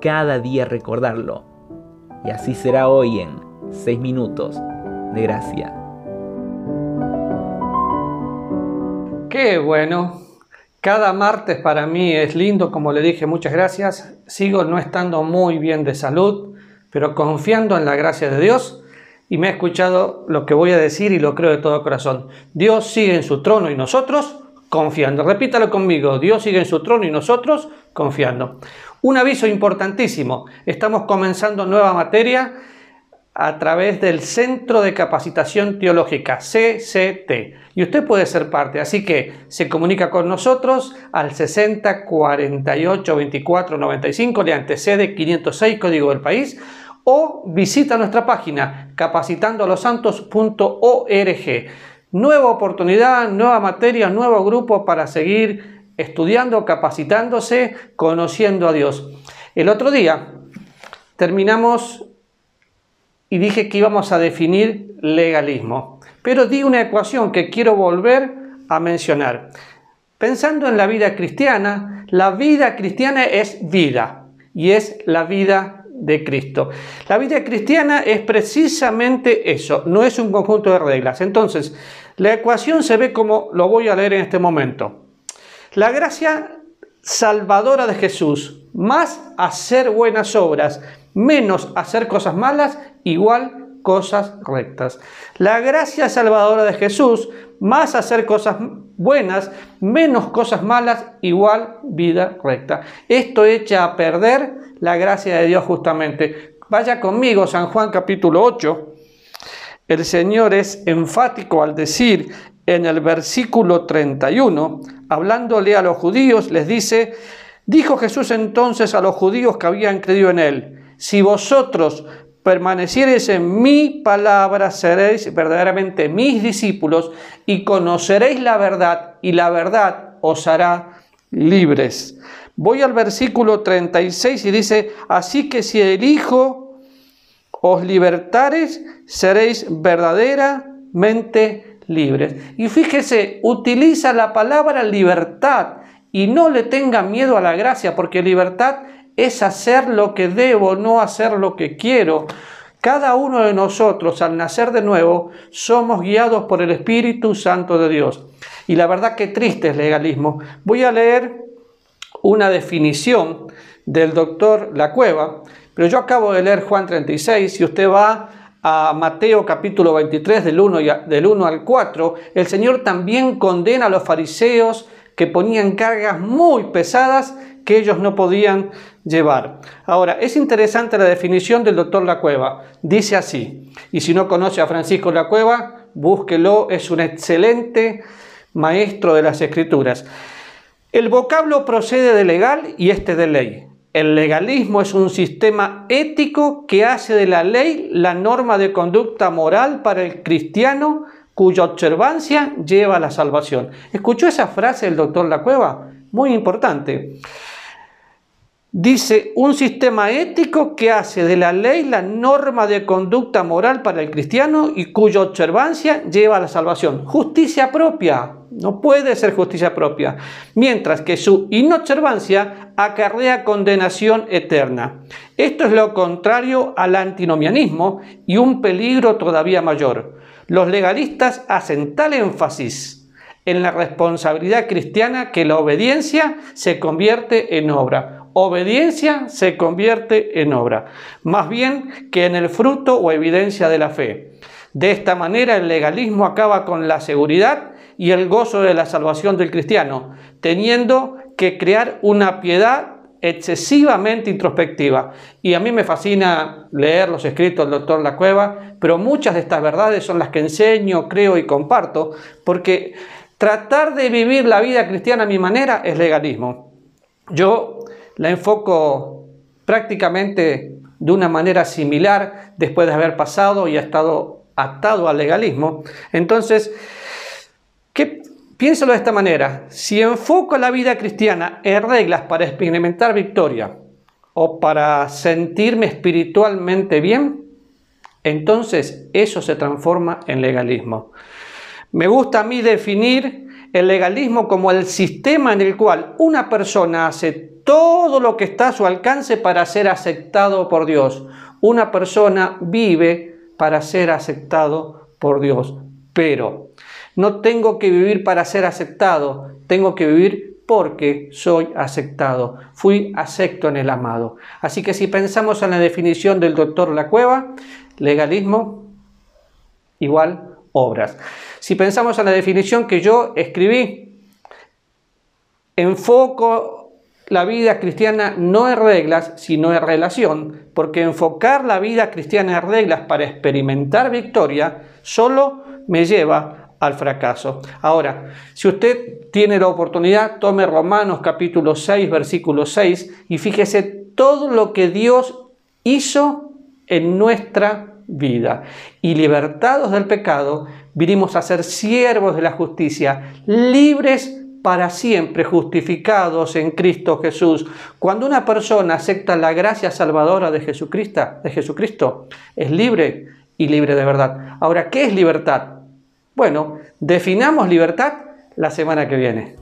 cada día recordarlo. Y así será hoy en 6 minutos de gracia. Qué bueno. Cada martes para mí es lindo, como le dije, muchas gracias. Sigo no estando muy bien de salud, pero confiando en la gracia de Dios y me ha escuchado lo que voy a decir y lo creo de todo corazón. Dios sigue en su trono y nosotros confiando. Repítalo conmigo, Dios sigue en su trono y nosotros confiando. Un aviso importantísimo, estamos comenzando nueva materia a través del Centro de Capacitación Teológica, CCT. Y usted puede ser parte, así que se comunica con nosotros al 60 48 24 95, le antecede 506, código del país, o visita nuestra página capacitandolosantos.org. Nueva oportunidad, nueva materia, nuevo grupo para seguir estudiando, capacitándose, conociendo a Dios. El otro día terminamos y dije que íbamos a definir legalismo, pero di una ecuación que quiero volver a mencionar. Pensando en la vida cristiana, la vida cristiana es vida y es la vida de Cristo. La vida cristiana es precisamente eso, no es un conjunto de reglas. Entonces, la ecuación se ve como lo voy a leer en este momento. La gracia salvadora de Jesús, más hacer buenas obras, menos hacer cosas malas, igual cosas rectas. La gracia salvadora de Jesús, más hacer cosas buenas, menos cosas malas, igual vida recta. Esto echa a perder la gracia de Dios justamente. Vaya conmigo, San Juan capítulo 8. El Señor es enfático al decir en el versículo 31, hablándole a los judíos, les dice, dijo Jesús entonces a los judíos que habían creído en él, si vosotros permaneciereis en mi palabra, seréis verdaderamente mis discípulos y conoceréis la verdad y la verdad os hará libres. Voy al versículo 36 y dice, así que si el Hijo os libertares, seréis verdaderamente libres. Y fíjese, utiliza la palabra libertad y no le tenga miedo a la gracia, porque libertad es hacer lo que debo, no hacer lo que quiero. Cada uno de nosotros, al nacer de nuevo, somos guiados por el Espíritu Santo de Dios. Y la verdad que triste es legalismo. Voy a leer una definición del doctor La Cueva, pero yo acabo de leer Juan 36, si usted va a Mateo capítulo 23 del 1, del 1 al 4, el Señor también condena a los fariseos que ponían cargas muy pesadas que ellos no podían llevar. Ahora, es interesante la definición del doctor La Cueva. Dice así, y si no conoce a Francisco La Cueva, búsquelo, es un excelente maestro de las escrituras. El vocablo procede de legal y este de ley. El legalismo es un sistema ético que hace de la ley la norma de conducta moral para el cristiano cuya observancia lleva a la salvación. ¿Escuchó esa frase del doctor La Cueva? Muy importante. Dice, un sistema ético que hace de la ley la norma de conducta moral para el cristiano y cuya observancia lleva a la salvación. Justicia propia, no puede ser justicia propia, mientras que su inobservancia acarrea condenación eterna. Esto es lo contrario al antinomianismo y un peligro todavía mayor. Los legalistas hacen tal énfasis en la responsabilidad cristiana que la obediencia se convierte en obra obediencia se convierte en obra, más bien que en el fruto o evidencia de la fe. De esta manera el legalismo acaba con la seguridad y el gozo de la salvación del cristiano, teniendo que crear una piedad excesivamente introspectiva. Y a mí me fascina leer los escritos del doctor La Cueva, pero muchas de estas verdades son las que enseño, creo y comparto, porque tratar de vivir la vida cristiana a mi manera es legalismo. Yo la enfoco prácticamente de una manera similar después de haber pasado y ha estado atado al legalismo. Entonces, ¿qué, piénsalo de esta manera. Si enfoco la vida cristiana en reglas para experimentar victoria o para sentirme espiritualmente bien, entonces eso se transforma en legalismo. Me gusta a mí definir el legalismo como el sistema en el cual una persona hace todo lo que está a su alcance para ser aceptado por Dios. Una persona vive para ser aceptado por Dios. Pero no tengo que vivir para ser aceptado, tengo que vivir porque soy aceptado. Fui acepto en el amado. Así que si pensamos en la definición del doctor La Cueva, legalismo igual obras. Si pensamos en la definición que yo escribí, enfoco la vida cristiana no en reglas, sino en relación, porque enfocar la vida cristiana en reglas para experimentar victoria solo me lleva al fracaso. Ahora, si usted tiene la oportunidad, tome Romanos capítulo 6, versículo 6 y fíjese todo lo que Dios hizo en nuestra vida. Y libertados del pecado, vinimos a ser siervos de la justicia, libres para siempre, justificados en Cristo Jesús. Cuando una persona acepta la gracia salvadora de Jesucristo, de Jesucristo, es libre y libre de verdad. Ahora, ¿qué es libertad? Bueno, definamos libertad la semana que viene.